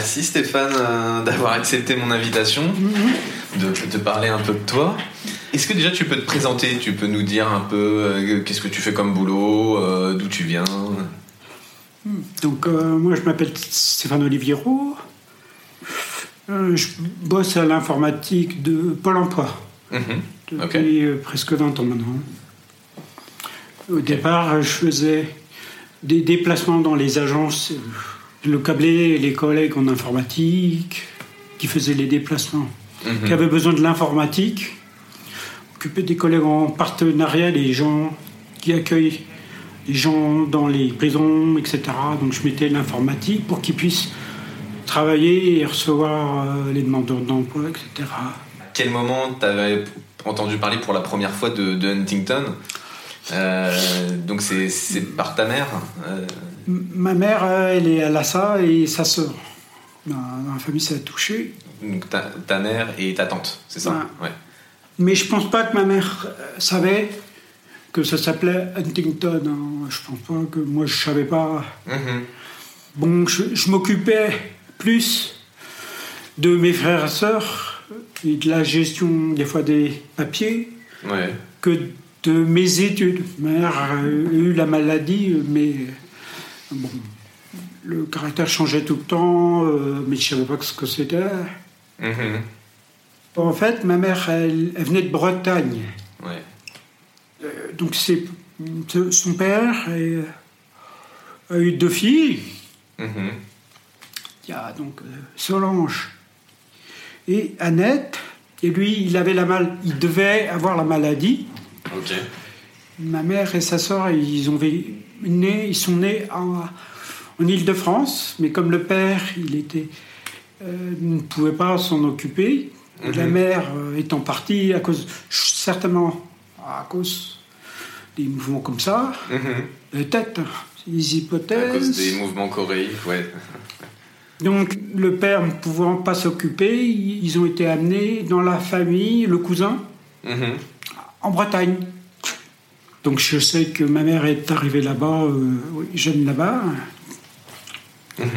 Merci Stéphane euh, d'avoir accepté mon invitation, de te parler un peu de toi. Est-ce que déjà tu peux te présenter, tu peux nous dire un peu euh, qu'est-ce que tu fais comme boulot, euh, d'où tu viens? Donc, euh, moi, je m'appelle Stéphane Oliviero. Je bosse à l'informatique de Pôle emploi Mhm. depuis presque 20 ans maintenant. Au départ, je faisais des déplacements dans les agences, le câblé les collègues en informatique qui faisaient les déplacements, Mhm. qui avaient besoin de l'informatique, occuper des collègues en partenariat, les gens qui accueillent les gens dans les prisons, etc. Donc je mettais l'informatique pour qu'ils puissent travailler et recevoir euh, les demandeurs d'emploi, etc. À quel moment tu avais entendu parler pour la première fois de, de Huntington? Donc c'est par ta mère euh, Ma mère, euh, elle est à Lassa et sa sœur. Dans la famille, ça a touché. donc ta, ta mère et ta tante, c'est ça? Ouais. Mais je pense pas que ma mère euh, savait que ça s'appelait Huntington. hein. Je pense pas que moi je savais pas. Mhm. Bon, je, je m'occupais plus de mes frères et sœurs et de la gestion des fois des papiers Ouais. que de mes études. Ma mère a eu la maladie, mais bon, le caractère changeait tout le temps, euh, mais je savais pas ce que c'était. Mhm. En fait, ma mère, elle, elle venait de Bretagne. Ouais. Euh, donc c'est son père a eu deux filles. Mhm. Il y a donc euh, Solange et Annette. Et lui, il avait la mal, il devait avoir la maladie. Ok. Ma mère et sa sœur, ils ont né, ils sont nés en, en Île-de-France, mais comme le père, il était, euh, ne pouvait pas s'en occuper. La Mhm. mère euh, étant partie à cause, certainement à cause des mouvements comme ça, Mhm. peut-être des À hypothèses. cause des mouvements choréiques, ouais. Donc le père ne pouvant pas s'occuper, ils ont été amenés dans la famille, le cousin, Mhm. En Bretagne. Donc je sais que ma mère est arrivée là-bas, euh, jeune là-bas, Mhm.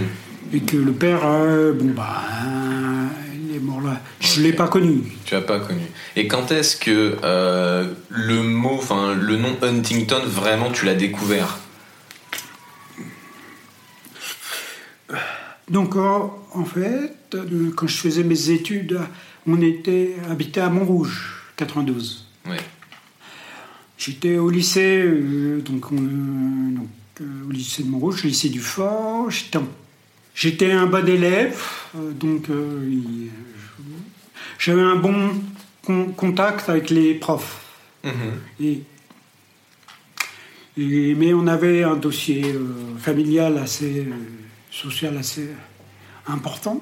et que le père, euh, bon bah, il est mort là. Je ne l'ai pas connu. Tu as pas connu. Et quand est-ce que euh, le mot, enfin le nom Huntington, vraiment tu l'as découvert? Donc en, fait, quand je faisais mes études, on était habité à Montrouge, 92. J'étais au lycée, euh, donc, on, euh, donc, euh, au lycée de Montrouge, le lycée du Fort. J'étais, un bon élève, euh, donc j'avais un bon con- contact avec les profs. Mhm. Et, et- mais on avait un dossier familial assez social assez important.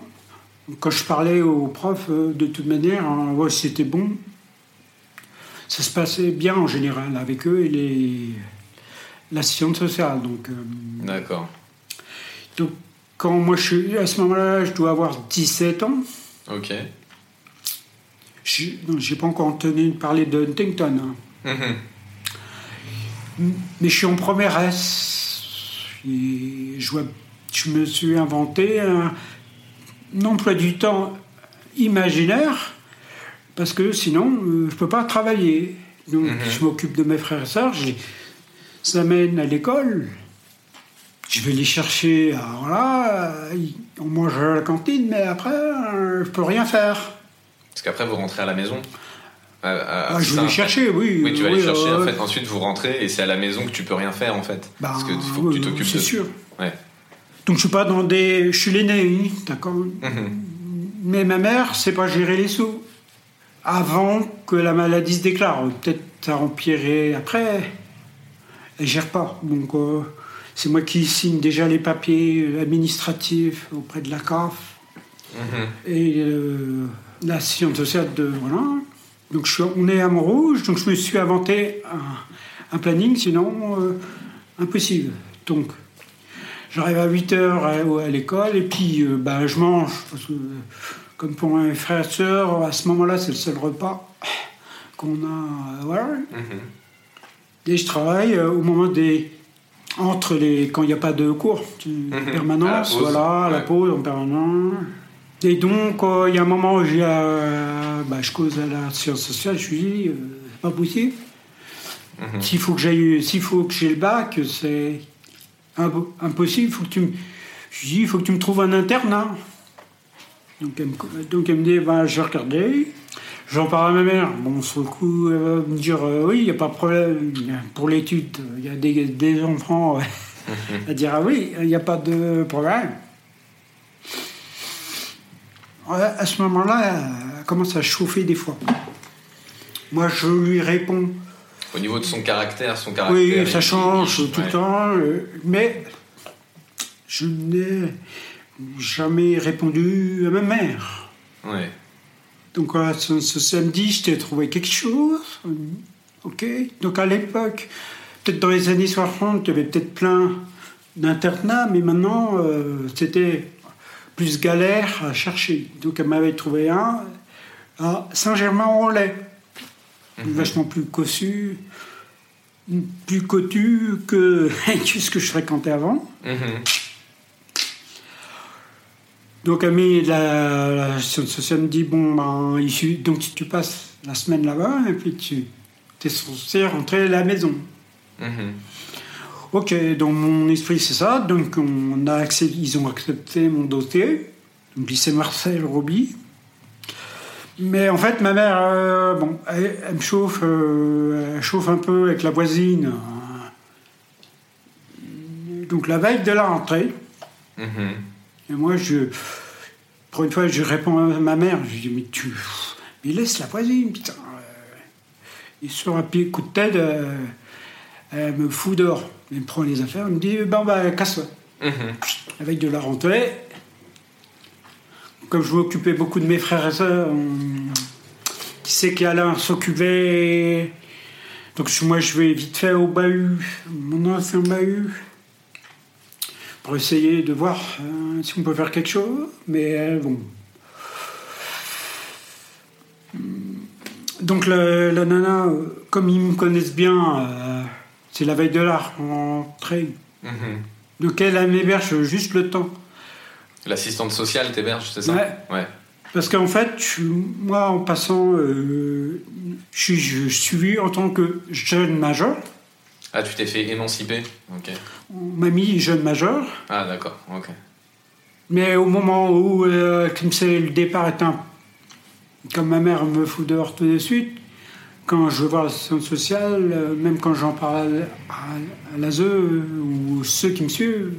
Quand je parlais aux profs, de toute manière, ouais, c'était bon. Ça se passait bien en général avec eux et les l'assistante sociale. Donc, euh, D'accord. donc quand moi je suis à ce moment-là, je dois avoir 17 ans. Ok. Je n'ai pas encore entendu parler de Huntington. hein. Mhm. Mais je suis en première S. Et je, me suis inventé un, un emploi du temps imaginaire parce que sinon, euh, je ne peux pas travailler. Donc, Mhm. je m'occupe de mes frères et sœurs, je les amène à l'école. Je vais les chercher, alors là, on mange à la cantine, mais après, euh, je peux rien faire. Parce qu'après, vous rentrez à la maison ah, je vais les chercher, oui. Oui, tu vas les chercher, en fait. Ensuite, vous rentrez et c'est à la maison que tu peux rien faire, en fait. Bah, Parce que faut que tu t'occupes C'est de... sûr. Ouais. Donc, je suis pas dans des. Je suis l'aîné, d'accord. Mhm. Mais ma mère, c'est pas gérer les sous. Avant que la maladie se déclare. Peut-être ça empirait après. Elle gère pas. Donc, euh, c'est moi qui signe déjà les papiers administratifs auprès de la CAF. Mhm. Et euh, la science sociale de. Voilà. Donc, je suis, on est à Montrouge, donc je me suis inventé un, un planning, sinon, euh, impossible. Donc, j'arrive à 8 heures à, à l'école et puis bah, je mange. Parce que, comme pour mes frères et sœurs, à ce moment-là, c'est le seul repas qu'on a. euh, voilà. Mhm. Et je travaille euh, au moment des. Entre les. quand il n'y a pas de cours, tu- permanence, À la pause, voilà, la pause en permanence. Et donc, euh, il y a un moment où j'ai, euh, bah, je cause à la science sociale, je lui dis, euh, c'est pas possible. Mhm. S'il faut que j'aille, s'il faut que j'ai le bac, c'est impo- impossible. Faut que tu me, je dis, il faut que tu me trouves un internat. Donc elle me, donc elle me dit, ben, je vais regarder. J'en parle à ma mère. Bon, sur le coup, elle va me dire, euh, oui, il n'y a pas de problème. Pour l'étude, il y a des, des enfants. Elle va dire, ah oui, il n'y a pas de problème. À ce moment-là, elle commence à chauffer des fois. Moi, je lui réponds. Au niveau de son caractère, son caractère... Oui, ça change tout ouais. le temps, euh, mais je n'ai jamais répondu à ma mère. Ouais. Donc voilà, ce, ce samedi, je t'ai trouvé quelque chose. euh, Ok. Donc à l'époque, peut-être dans les années 60, tu avais peut-être plein d'internats, mais maintenant, euh, c'était plus galère à chercher. Donc elle m'avait trouvé un à Saint-Germain-en-Laye. Vachement plus cossu, plus cotu que, que ce que je fréquentais avant. Mhm. Donc, ami, la, la me dit bon, ben, il suffit- donc tu passes la semaine là-bas et puis tu es censé rentrer à la maison. Mhm. Ok, dans mon esprit, c'est ça. Donc, on a accès- ils ont accepté mon dossier. Donc, lycée Marcel Roby. Mais en fait, ma mère, euh, bon, elle, elle me chauffe, euh, elle chauffe un peu avec la voisine. Donc, la veille de la rentrée, Mhm. Et moi, je, pour une fois, je réponds à ma mère. Je dis, mais tu. Mais laisse la voisine, putain. Euh, Et sur un pied coup de tête, euh, elle me fout dehors. Elle me prend les affaires, elle me dit, ben, bah, casse-toi. Mhm. Avec de la rentrée. Comme je m'occupais beaucoup de mes frères et sœurs, on- qui sait qui allait s'occuper. Donc moi, je vais vite fait au bahut, mon ancien bahut, pour essayer de voir euh, si on peut faire quelque chose. Mais euh, bon. Donc le- la nana, euh, comme ils me connaissent bien, euh, c'est la veille de la rentrée. Mhm. Donc elle m'héberge juste le temps. L'assistante sociale t'héberge, c'est ça? Ouais. Ouais. Parce qu'en fait, je- moi, en passant, euh, je suis je suis suivi en tant que jeune majeur. Ah, tu t'es fait émanciper Ok. On m'a mis jeune majeur. Ah, d'accord, ok. Mais au moment où, euh, le départ est un... Comme ma mère me fout dehors tout de suite, quand je vois l'assistante sociale, euh, même quand j'en parle à, à l'ASE euh, ou ceux qui me suivent,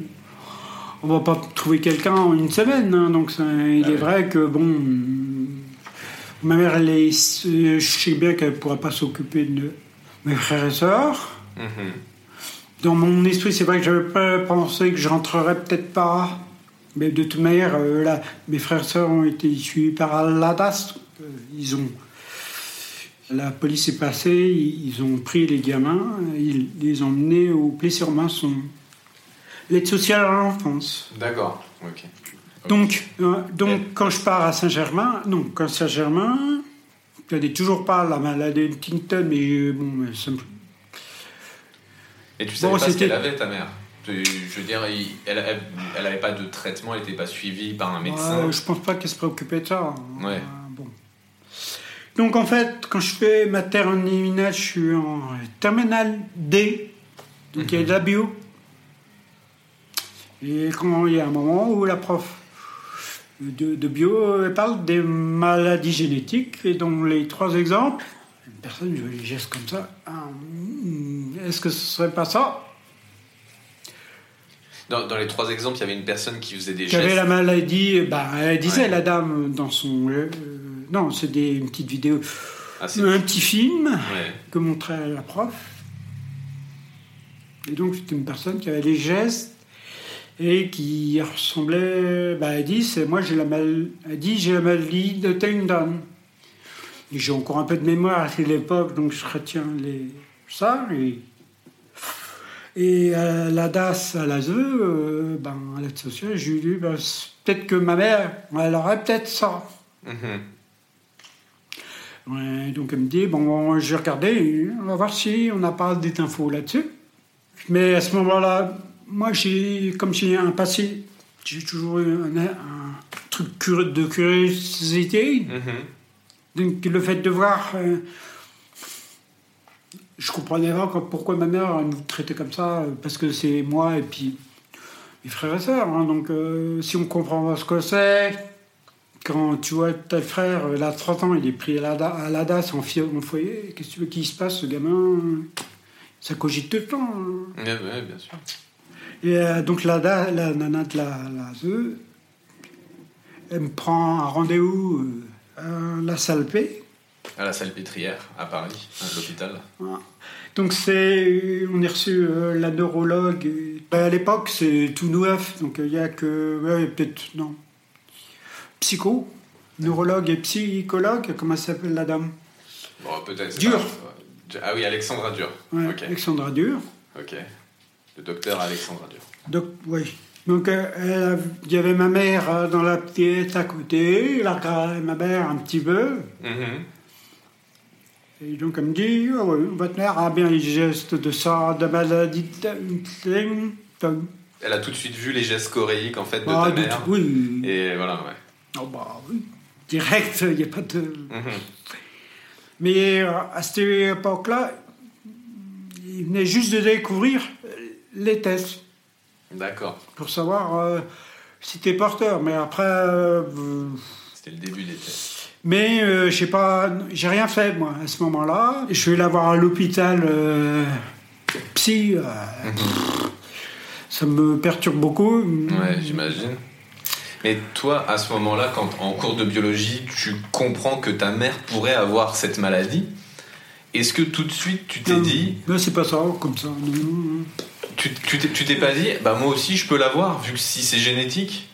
on va pas trouver quelqu'un en une semaine. hein. donc ça- il Ah est oui. vrai que, bon, ma mère, elle est, euh, je sais bien qu'elle ne pourra pas s'occuper de mes frères et sœurs. Mhm. Dans mon esprit, c'est vrai que j'avais pas pensé que je rentrerais peut-être pas. Mais de toute manière, euh, là, mes frères et sœurs ont été suivis par la DAS. Euh, ils ont. La police est passée, ils ont pris les gamins, ils les ont emmenés au Play-sur-Masson. L'aide sociale à l'enfance. D'accord, ok. Donc, euh, donc quand je pars à Saint-Germain, non, quand Saint-Germain, je n'ai toujours pas la maladie de Huntington, mais bon, ça me- Et tu savais Bon, pas ce qu'elle avait, ta mère Je veux dire, elle, elle, avait pas de traitement, elle n'était pas suivie par un médecin. Ouais, je pense pas qu'elle se préoccupait de ça. Ouais. Euh, bon. Donc en fait, quand je fais ma terminale, je suis en terminale D, donc il y a de la bio. Et quand il y a un moment où la prof de, de bio elle parle des maladies génétiques, et dans les trois exemples, une personne, je les geste comme ça. Hmm, Est-ce que ce serait pas ça? Dans, dans les trois exemples, il y avait une personne qui faisait des Qui avait gestes. la maladie, bah, elle disait Ouais. la dame dans son. euh, non, c'est des, une petite vidéo, Ah, c'est- un petit film ouais. que montrait la prof. Et donc, c'était une personne qui avait des gestes et qui ressemblait. Bah, elle dit, c'est moi, j'ai la mal, elle dit, j'ai la maladie de Tendon. Et J'ai encore un peu de mémoire à l'époque, donc je retiens les, ça. Et, et à la DAS, à l'ASE, euh, ben, à l'aide sociale, j'ai dit, ben, peut-être que ma mère, elle aurait peut-être ça. Mhm. Ouais, donc elle me dit, bon, j'ai regardé, on va voir si on n'a pas des infos là-dessus. Mais à ce moment-là, moi, j'ai, comme j'ai un passé, j'ai toujours eu un, un truc de curiosité. Mhm. Donc le fait de voir, euh, je comprenais pas pourquoi ma mère nous traitait comme ça, euh, parce que c'est moi et puis mes frères et sœurs. hein. donc euh, si on comprend pas ce que c'est, quand tu vois tel frère, euh, il a 30 ans, il est pris à la, à la DAS en, foyer, qu'est-ce que tu veux qu'il se passe, ce gamin Ça cogite tout le temps. hein. Ouais, bien sûr. Et euh, donc la, da- la nana de la, la ZE, elle me prend un rendez-vous euh, à la salle P. À la salpêtrière, à Paris, à l'hôpital. Voilà. Donc c'est, on est reçu euh, la neurologue. bah, à l'époque c'est tout neuf, donc il y a que, ouais, peut-être non, psycho, neurologue et psychologue. Comment s'appelle la dame? Bon, peut-être. Dur. pas- Ah oui, Alexandra Dur. Ouais. Alexandra Dur. Ok. Le docteur Alexandra Dur. Donc oui. Donc euh, a- il y avait ma mère euh, dans la pièce à côté, a regardé ma mère un petit peu. Mhm. Et donc elle me dit, ouais, votre mère a bien les gestes de ça, de maladie. Elle a tout de suite vu les gestes choréiques en fait de Ah, ta mère. tout, oui. Et voilà, ouais. Oh, bah oui. Direct, il n'y a pas de... Mhm. Mais euh, à cette époque-là, il venait juste de découvrir euh, les tests D'accord. pour savoir euh, si t'es porteur. Mais après, euh, C'était le début des tests. Mais euh, je sais pas, j'ai rien fait moi à ce moment-là. Je suis allé la voir à l'hôpital euh, psy. euh, ça me perturbe beaucoup. Ouais, j'imagine. Mais toi, à ce moment-là, quand en cours de biologie, tu comprends que ta mère pourrait avoir cette maladie, est-ce que tout de suite tu t'es dit, Non, c'est pas ça, comme ça. tu tu t'es pas dit, bah moi aussi je peux l'avoir, vu que si c'est génétique?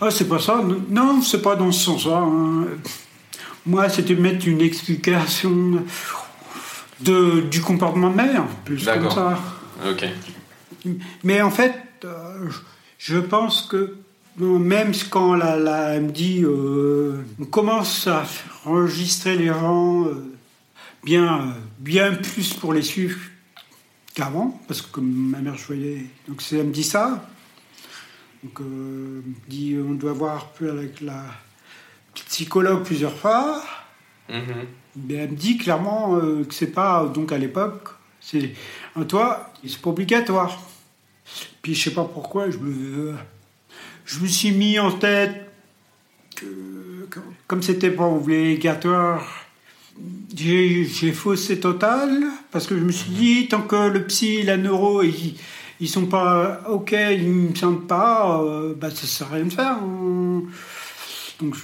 Ah, c'est pas ça. Non, Non, c'est pas dans ce sens-là. hein. Moi, c'était mettre une explication de, du comportement de mère, plus comme ça. Ok. Mais en fait, euh, je pense que même quand la, la- elle me dit euh, on commence à enregistrer les gens euh, bien, euh, bien plus pour les suivre qu'avant, parce que ma mère je voyais, donc elle me dit ça. Donc elle me dit on doit voir plus avec la psychologue plusieurs fois. Mais elle me dit clairement euh, que c'est pas, donc à l'époque, c'est un toi, c'est pas obligatoire. Puis je sais pas pourquoi, je me, je me suis mis en tête que, comme c'était pas obligatoire, j'ai faussé total, parce que je me suis dit, tant que le psy, la neuro, ils, ils sont pas ok, ils me sentent pas, euh, bah ça sert à rien de faire. hein. Donc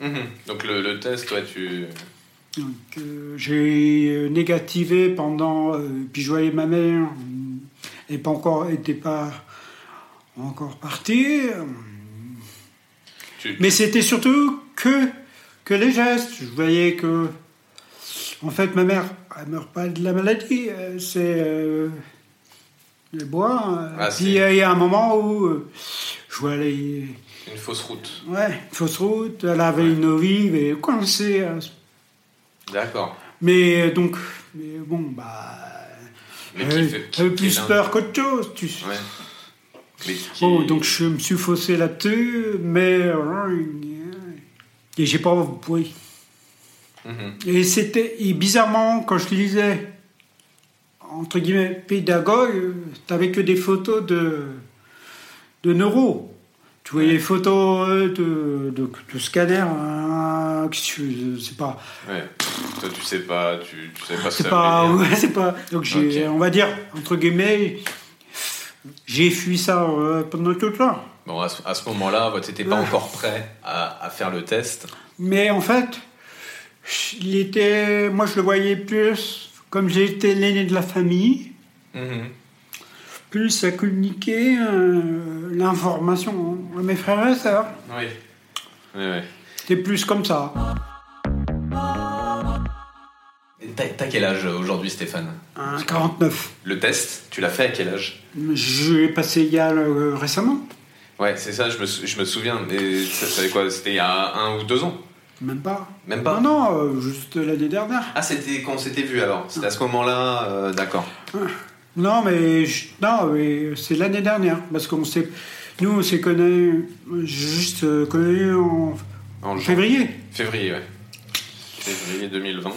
Mhm. Donc le, le test, ouais, tu. Euh, j'ai négativé pendant. euh, puis je voyais ma mère, elle pas encore, était pas encore partie. tu- Mais c'était surtout que, que les gestes. Je voyais que. En fait, ma mère, elle meurt pas de la maladie, euh, c'est. Euh, le bois. euh, Ah, puis il y a un moment où je vois les. Une fausse route. Ouais, fausse route, elle avait une vive et ce D'accord. Mais euh, donc, mais bon, bah. Mais euh, qui fait. qui- j'avais qui plus peur qu'autre chose. Tu... sais. Ouais. Bon, donc je me suis faussé là-dessus, mais. euh, Et j'ai pas. Oui. Mhm. Et c'était. Et bizarrement, quand je lisais, entre guillemets, pédagogue, euh, t'avais que des photos de. de neuro. Tu voyais les photos euh, de, de, de scanner, hein, c'est pas, Ouais. Toi, tu sais pas, tu, tu sais pas ce que c'est ça pas, ouais, c'est pas. Donc j'ai, on va dire entre guillemets, j'ai fui ça euh, pendant tout le temps. Bon, à ce, à ce moment-là, tu n'étais pas Ouais. encore prêt à, à faire le test. Mais en fait, il était, moi je le voyais plus comme j'étais l'aîné de la famille, Mhm. Plus ça communiquait euh, l'information à mes frères et sœurs. Oui. Oui, oui. C'était plus comme ça. T'as quel âge aujourd'hui, Stéphane? Un 49. Le test, tu l'as fait à quel âge? Je l'ai passé il y a euh, récemment, Ouais, c'est ça, je me, sou- je me souviens. Mais ça, quoi? C'était il y a un ou deux ans? Même pas. Même pas? Non, non, euh, juste l'année dernière. Ah, c'était quand on s'était vu alors? C'était à ce moment-là, euh, d'accord. Non, mais, je- non, mais c'est l'année dernière, parce qu'on s'est, nous on s'est connus, juste euh, connus en février. Février, ouais. Février 2020.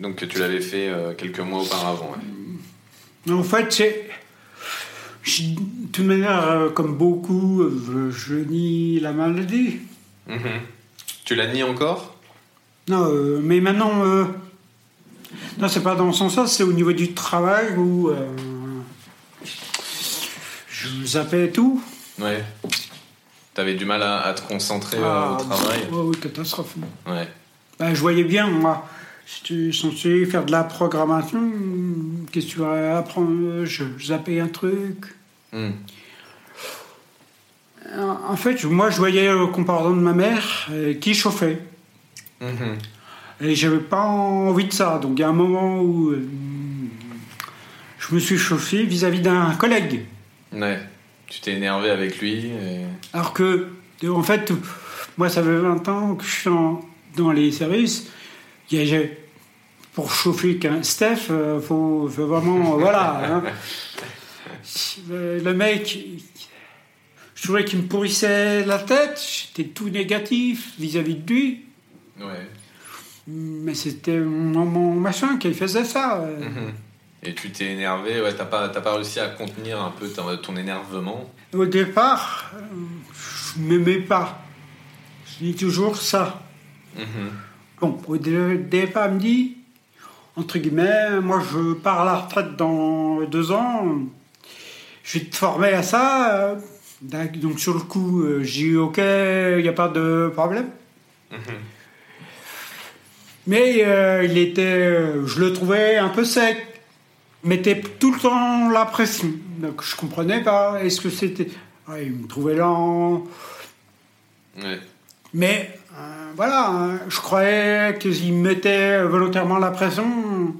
Donc tu l'avais fait euh, quelques mois auparavant. ouais. En fait, c'est. De toute manière, euh, comme beaucoup, euh, je nie la maladie. Mhm. Tu l'as nié encore? Non, mais maintenant. Euh, non, c'est pas dans ce sens-là, c'est au niveau du travail où. euh, je zappais tout. Ouais. T'avais du mal à, à te concentrer euh, Ah, au travail ouais, oui, catastrophe. Ouais. Ben, je voyais bien, moi, si tu es censé faire de la programmation, qu'est-ce que tu vas apprendre? Je zappais un truc. Hmm. En fait, moi, je voyais le comportement de ma mère euh, qui chauffait. Mhm. Et j'avais pas envie de ça. Donc, il y a un moment où euh, je me suis chauffé vis-à-vis d'un collègue. Ouais. Tu t'es énervé avec lui et... Alors que, en fait, moi, ça fait 20 ans que je suis en- dans les services. Il y a- pour chauffer qu'un Steph, il faut, faut vraiment. voilà. hein. Le, le mec, je trouvais qu'il me pourrissait la tête. J'étais tout négatif vis-à-vis de lui. Ouais. Mais c'était mon, mon machin qui faisait ça. euh. Mhm. Et tu t'es énervé, ouais, t'as pas, pas réussi à contenir un peu ton, ton énervement? Au départ, je m'aimais pas. Je dis toujours ça. Mhm. Bon, au dé- départ, me dit, entre guillemets, moi je pars à la retraite dans deux ans, je vais te former à ça. Donc sur le coup, euh, j'ai dit, ok, il n'y a pas de problème. Mhm. Mais euh, il était, euh, je le trouvais un peu sec, mettait tout le temps la pression. Donc je comprenais pas, est-ce que c'était... Ouais, il me trouvait lent, Ouais. Mais euh, voilà, hein, je croyais qu'il mettait volontairement la pression,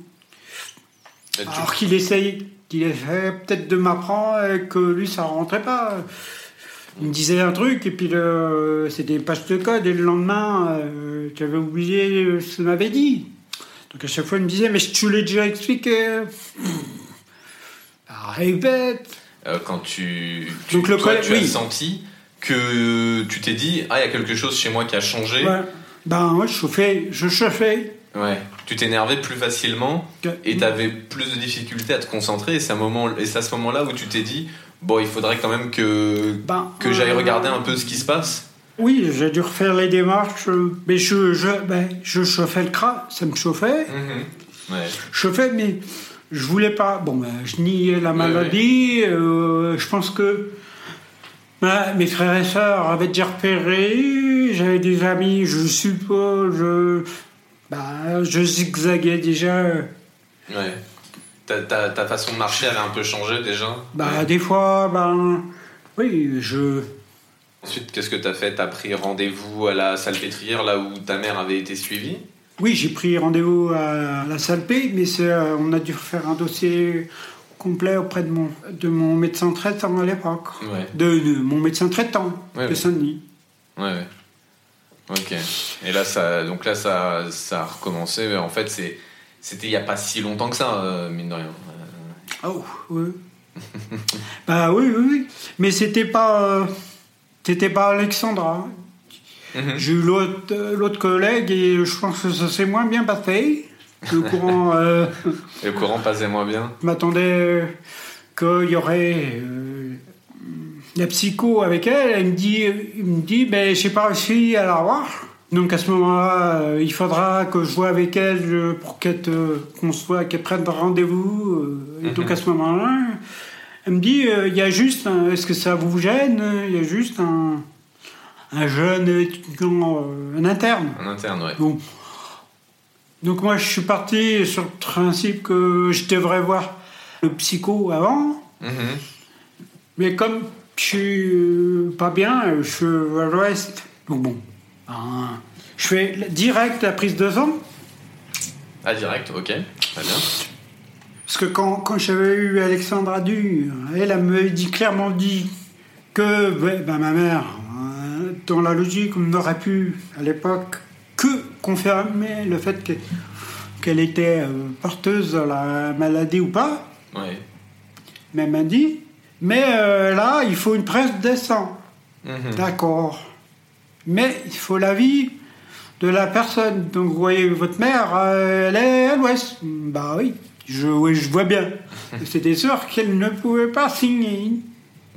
alors qu'il essaye, qu'il essayait peut-être de m'apprendre et que lui ça rentrait pas. Il me disait un truc et puis le- c'était une page de code et le lendemain euh, j'avais oublié ce qu'il m'avait dit. Donc à chaque fois il me disait mais je te l'ai déjà expliqué. Bah, répète. euh, quand tu, tu, Donc le toi, tu as oui. senti que tu t'es dit, ah, il y a quelque chose chez moi qui a changé. Ouais. Ben ouais, je chauffais, je chauffais. Ouais. Tu t'énervais plus facilement Que- et t'avais plus de difficultés à te concentrer. Et c'est un moment, et c'est à ce moment-là où tu t'es dit, bon, il faudrait quand même que Ben, que j'aille euh, regarder un peu ce qui se passe. Oui, j'ai dû refaire les démarches, euh, mais je, je, ben, je chauffais le crâne, ça me chauffait. Ouais. Je chauffais, mais je voulais pas. Bon, ben, je niais la maladie. euh, je pense que ben, mes frères et sœurs avaient déjà repéré. J'avais des amis, je suppose. Je, ben, je zigzaguais déjà. Ouais. Ta, ta, ta façon de marcher avait un peu changé déjà. Ben, Des fois, ben, oui, je. Ensuite, qu'est-ce que t'as fait? T'as pris rendez-vous à la salpêtrière là où ta mère avait été suivie? Oui, j'ai pris rendez-vous à la salle P, mais euh, on a dû refaire un dossier complet auprès de mon, de mon médecin traitant à l'époque. Ouais. De, de mon médecin traitant Ouais, de. Saint-Denis. Ouais, ouais. Ok. Et là, ça, donc là, ça, ça a recommencé. Mais En fait, c'est, c'était il y a pas si longtemps que ça, euh, mine de rien. Oh, oui. bah oui, oui, oui. Mais c'était pas, euh, c'était pas Alexandra. Mhm. J'ai eu l'autre, euh, l'autre collègue et je pense que ça s'est moins bien passé. Le courant euh, le courant passait moins bien. m'attendait qu'il y aurait la psycho avec elle, elle me dit, il me dit, ben j'ai pas réussi à la revoir. Donc à ce moment-là, euh, il faudra que je vois avec elle euh, pour qu'elle te- qu'on qu'elle prenne rendez-vous. euh, Et donc Mhm. à ce moment-là, elle me dit, euh, il y a juste, un- est-ce que ça vous gêne Il y a juste un, un jeune étudiant, euh, un interne. En interne. Bon. Donc moi, je suis parti sur le principe que je devrais voir le psycho avant. Mhm. Mais comme je suis euh, pas bien, je suis à l'ouest. Donc bon, ben, je fais direct la prise de sang. Ah, direct, ok. Très bien. Parce que quand, quand j'avais eu Alexandra Du, elle, elle me dit clairement dit que ben, ma mère, euh, dans la logique, on n'aurait pu à l'époque que confirmer le fait que- qu'elle était euh, porteuse de la maladie ou pas. Ouais. Mais elle m'a dit, mais euh, là, il faut une presse de sang. Mhm. D'accord. Mais il faut l'avis de la personne. Donc vous voyez, votre mère, euh, elle est à l'ouest. Bah oui, je, oui, je vois bien. C'était sûr qu'elle ne pouvait pas signer.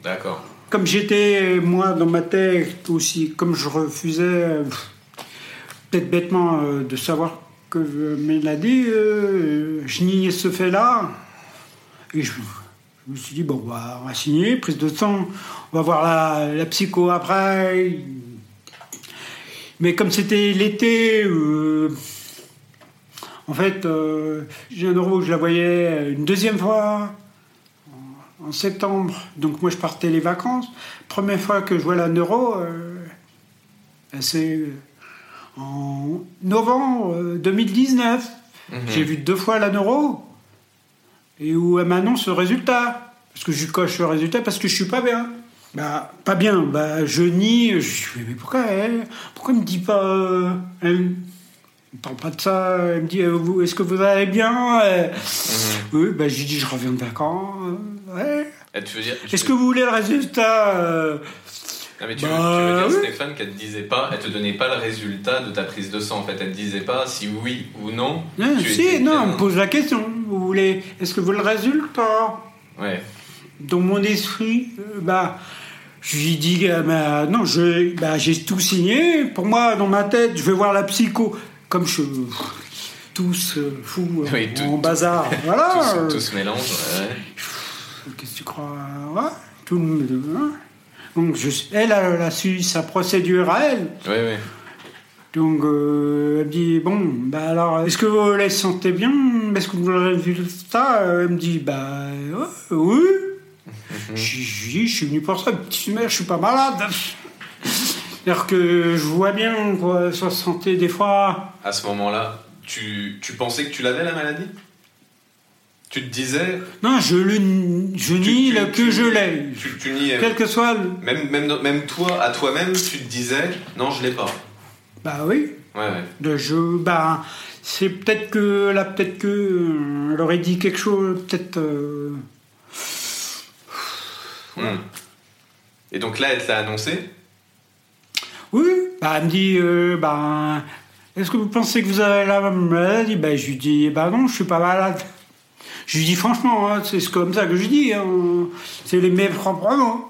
D'accord. Comme j'étais, moi, dans ma tête aussi, comme je refusais, euh, peut-être bêtement, euh, de savoir que je maladie, euh, je niais ce fait-là. Et je, je me suis dit, bon, bah, on va signer, prise de sang, on va voir la, la psycho après. Mais comme c'était l'été, euh, en fait, euh, j'ai un euro, je la voyais une deuxième fois en septembre. Donc moi, je partais les vacances. Première fois que je vois la neuro, euh, ben, c'est en novembre euh, 2019. Mhm. J'ai vu deux fois la neuro et où elle m'annonce le résultat. Parce que je coche le résultat parce que je suis pas bien. Bah, pas bien. Bah, je nie. Je suis, mais pourquoi elle? Pourquoi elle me dit pas. euh, elle? Parle pas de ça. Elle me dit euh, Est-ce que vous allez bien? Euh, Mhm. Oui, bah, j'ai dit Je reviens de vacances. Ouais. Et tu veux dire. tu Est-ce que vous voulez le résultat euh, Non, mais tu, Bah, veux, tu veux dire, oui. Stéphane, qu'elle te disait pas, elle te donnait pas le résultat de ta prise de sang en fait. Elle te disait pas si oui ou non. non, tu Si, non, on me pose la question. Vous voulez Est-ce que vous le résultat? Ouais. Dans mon esprit, euh, bah, je lui dis euh, bah, non, je, bah, j'ai tout signé. Pour moi, dans ma tête, je vais voir la psycho. Comme je tous euh, fous euh, Oui, tout- en tout- bazar. voilà. tout, euh, se- tout se mélange. ouais. Qu'est-ce que tu crois ouais, Tout le monde. hein? Donc, je, elle, elle a su sa procédure à elle. Ouais, ouais. Donc, euh, elle me dit Bon, bah alors, est-ce que vous les sentez bien? Est-ce que vous avez vu ça? Elle me dit Bah, oui. Je je dis Je suis venu pour ça, petite mère, je suis pas malade. C'est-à-dire que je vois bien, quoi, sa santé, des fois. À ce moment-là, tu, tu pensais que tu l'avais la maladie? Tu te disais. Non, je, le, je nie que tu- je l'ai. Tu, tu niais. Quel que soit le. Même, même, même toi, à toi-même, tu te disais non, je l'ai pas. Bah oui. Ouais, ouais. Jeu, bah, c'est peut-être que là, peut-être que euh, elle aurait dit quelque chose, peut-être. euh, Hmm. Et donc là, elle te l'a annoncé Oui, bah, elle me dit, euh, bah, est-ce que vous pensez que vous avez la même maladie? Bah, je lui dis, bah non, je suis pas malade. Je lui dis franchement, hein, c'est comme ça que je dis, hein, c'est les mes propres mots.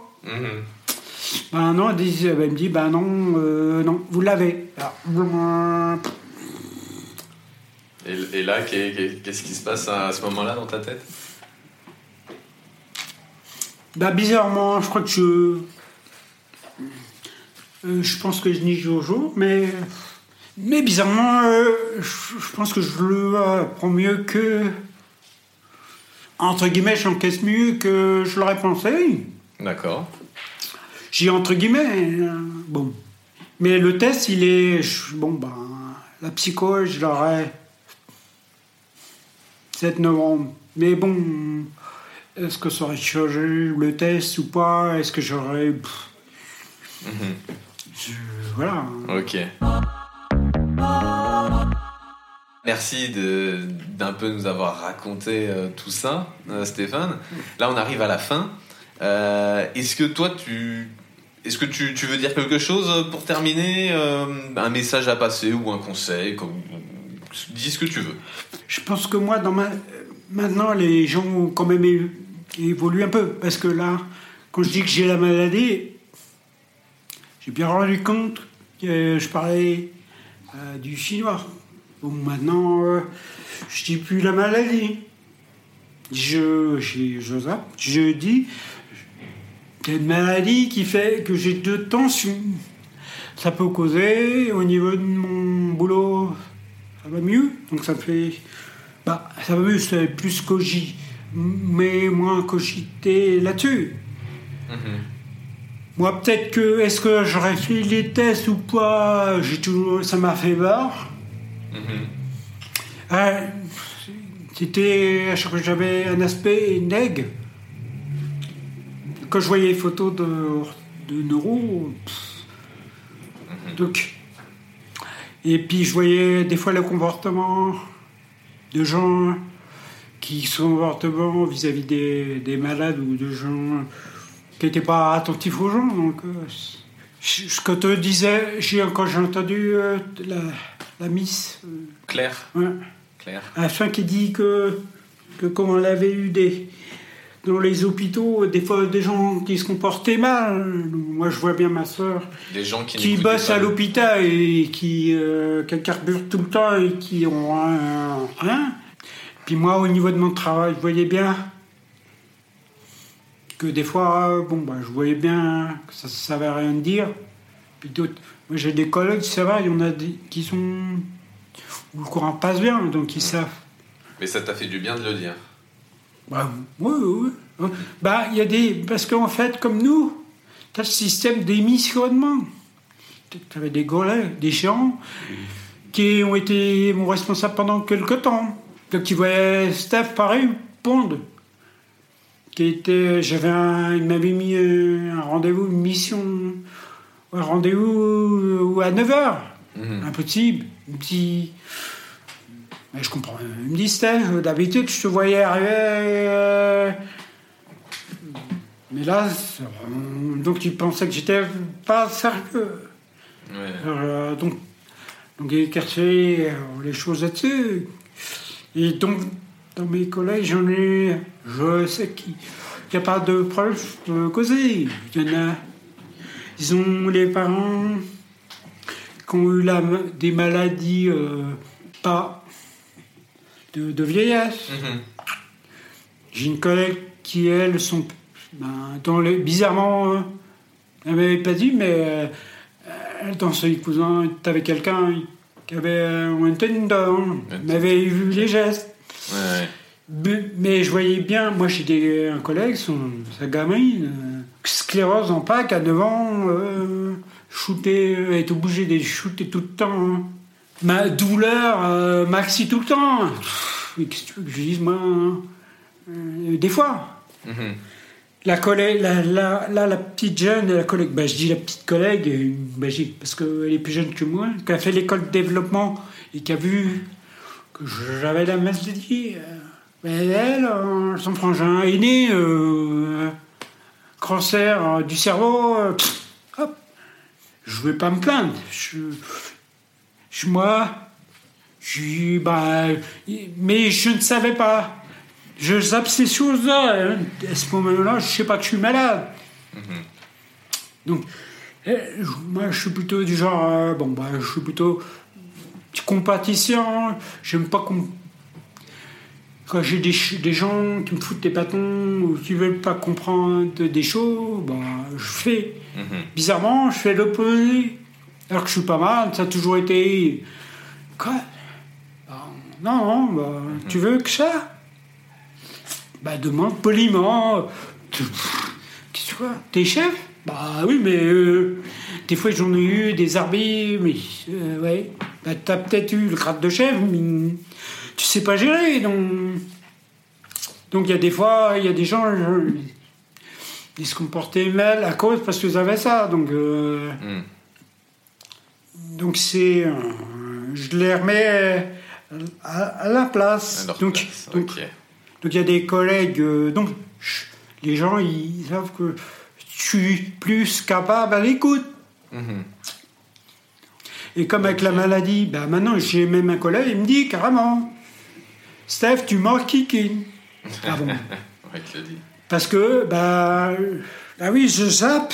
Bah non, elle, dit- elle me dit, bah non, euh, non, vous l'avez. Et, et là, qu'est- qu'est- qu'est-ce qui se passe à ce moment-là dans ta tête? Bah bizarrement, je crois que je. Euh, je pense que je nie Jojo, mais. Mais bizarrement, euh, je, pense que je le euh, prends mieux que. Entre guillemets, j'encaisse mieux que je l'aurais pensé. D'accord. J'ai entre guillemets. euh, bon. Mais le test, il est. bon, ben. La psycho, je l'aurais. 7 novembre. Mais bon. Est-ce que ça aurait changé le test ou pas? Est-ce que j'aurais. Mhm. je- voilà. Ok. Merci de- d'un peu nous avoir raconté euh, tout ça, euh, Stéphane. Là, on arrive à la fin. Euh, Est-ce que toi, tu, est-ce que tu, tu veux dire quelque chose pour terminer euh, Un message à passer ou un conseil comme, Dis ce que tu veux. Je pense que moi, dans ma... maintenant, les gens ont quand même é- évolué un peu. Parce que là, quand je dis que j'ai la maladie, j'ai bien rendu compte que je parlais euh, du chinois. Bon, maintenant, euh, je dis plus la maladie. Je, je, je, je dis, c'est une maladie qui fait que j'ai de tensions. Ça peut causer, au niveau de mon boulot, ça va mieux. Donc ça fait, bah, ça va mieux, c'est plus cogit, mais moins cogité là-dessus. Mhm. Moi, peut-être que, est-ce que j'aurais fait les tests ou pas, j'ai toujours, ça m'a fait peur. Euh, c'était à chaque fois que j'avais un aspect nègre. Quand je voyais les photos de, de neuro, mhm. donc, et puis je voyais des fois le comportement de gens qui sont comportement vis-à-vis des, des, malades ou de gens qui n'étaient pas attentifs aux gens. Donc, euh, ce que te disais, quand j'ai entendu euh, la, la Miss. Euh, Claire. Ouais. Claire. À la fin, qui dit que, que comme on avait eu des. Dans les hôpitaux, des fois des gens qui se comportaient mal. Moi, je vois bien ma soeur des gens qui, qui bossent à l'hôpital et qui, euh, qui carburent tout le temps et qui ont rien. Puis moi, au niveau de mon travail, je voyais bien que des fois, bon, bah, je voyais bien que ça ne savait rien dire. Puis d'autres, moi, j'ai des collègues, ça va, il y en a des, qui sont. où le courant passe bien, donc ils savent. Mais ça t'a fait du bien de le dire bah, Oui, oui, oui. Bah, il y a des. Parce qu'en fait, comme nous, tu as le système d'émissionnement. Tu avais des collègues, des gens, qui ont été mon responsable pendant quelques temps. Donc, tu voyais Steph, pareil, pondre. Qui était. J'avais un. Il m'avait mis un rendez-vous, une mission un rendez-vous à 9h. Mhm. Impossible. petit. Mais je comprends. Il me dit, Steph, d'habitude, je te voyais arriver. Euh, mais là, donc tu pensais que j'étais pas sérieux. Euh, donc, donc il écarté les choses là-dessus. Et donc, dans mes collègues, j'en ai. Je sais qu'il n'y a pas de preuves de causer. Il y en a ils ont les parents qui ont eu la, des maladies euh, pas de, vieillesse. Mhm. J'ai une collègue qui, elle, sont ben, dans les, bizarrement, euh, elle m'avait pas dit, mais euh, elle, dans ses cousins, avait quelqu'un qui avait un antenne m'avait vu les gestes. Mais, je voyais bien, moi j'étais un collègue, son, sa gamine sclérose en Pâques à 9 ans, euh, shooter, euh, être obligé de shooter tout le temps. Hein. Ma douleur, euh, maxi tout le temps. Qu'est-ce que tu veux que je dise, moi hein. euh, Des fois. Mhm. La collègue, la, la, petite jeune, la collègue, bah, je dis la petite collègue, bah, parce qu'elle est plus jeune que moi, qui a fait l'école de développement et qui a vu que j'avais la maladie. elle, son frangin aîné, cancer euh, du cerveau, euh, hop, je vais pas me plaindre. Je, je moi, je, bah, mais je ne savais pas. Je zappe ces choses-là. Hein. À ce moment-là, je sais pas que je suis malade. Mm-hmm. Donc, eh, moi, je suis plutôt du genre, euh, bon, bah, je suis plutôt compatissant. J'aime pas qu'on quand j'ai des, des, gens qui me foutent des bâtons ou qui veulent pas comprendre des choses, bah, je fais. Mhm. Bizarrement, je fais l'opposé. Alors que je suis pas mal, ça a toujours été. Quoi? Bah, Non, bah, mhm. tu veux que ça? Bah, demande poliment. Qu'est-ce que T'es chef? Bah oui, mais euh, des fois j'en ai eu des arbitres, mais euh, ouais. Bah, t'as peut-être eu le grade de chef, mais tu sais pas gérer. Donc, donc il y a des fois, il y a des gens, ils se comportaient mal à cause parce qu'ils avaient ça. Donc, euh, hmm. donc c'est, euh, je les remets à, la place. donc, donc, donc il y a des collègues. Euh, donc les gens, ils savent que je suis plus capable à l'écoute. Hmm. Et comme avec la maladie, ben maintenant j'ai même un collègue, il me dit carrément, Steph, tu manques Kiki. Ah bon? Parce que, bah, Ah oui, je zappe.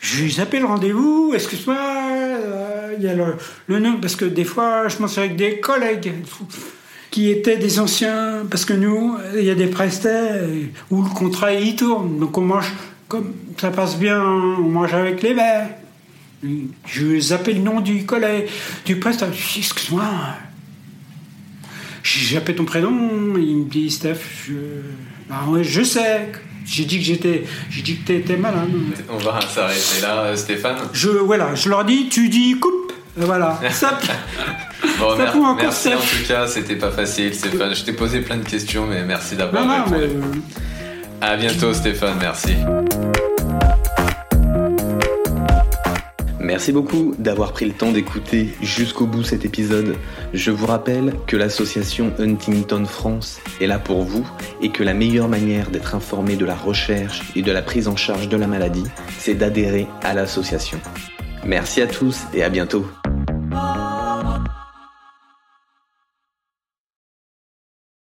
Je lui zappé le rendez-vous, excuse-moi, euh, il y a le, le nom, parce que des fois, je m'en suis avec des collègues qui étaient des anciens, parce que nous, il y a des prestats où le contrat il tourne, donc on mange, comme ça passe bien, on mange avec les verres. Je zappé le nom du collègue, du prestat, excuse-moi, j'ai zappé ton prénom, il me dit, Steph, je, ouais, je sais. J'ai dit que j'étais, j'ai dit que t'étais malade. On va s'arrêter là, Stéphane. Je, voilà, je leur dis, tu dis coupe, voilà, ça. Bon, Ça mer- merci en tout cas, c'était pas facile, Stéphane. Je t'ai posé plein de questions, mais merci d'avoir Non, non, répondu. mais, euh, À bientôt, Stéphane. Merci. Merci beaucoup d'avoir pris le temps d'écouter jusqu'au bout cet épisode. Je vous rappelle que l'association Huntington France est là pour vous et que la meilleure manière d'être informé de la recherche et de la prise en charge de la maladie, c'est d'adhérer à l'association. Merci à tous et à bientôt.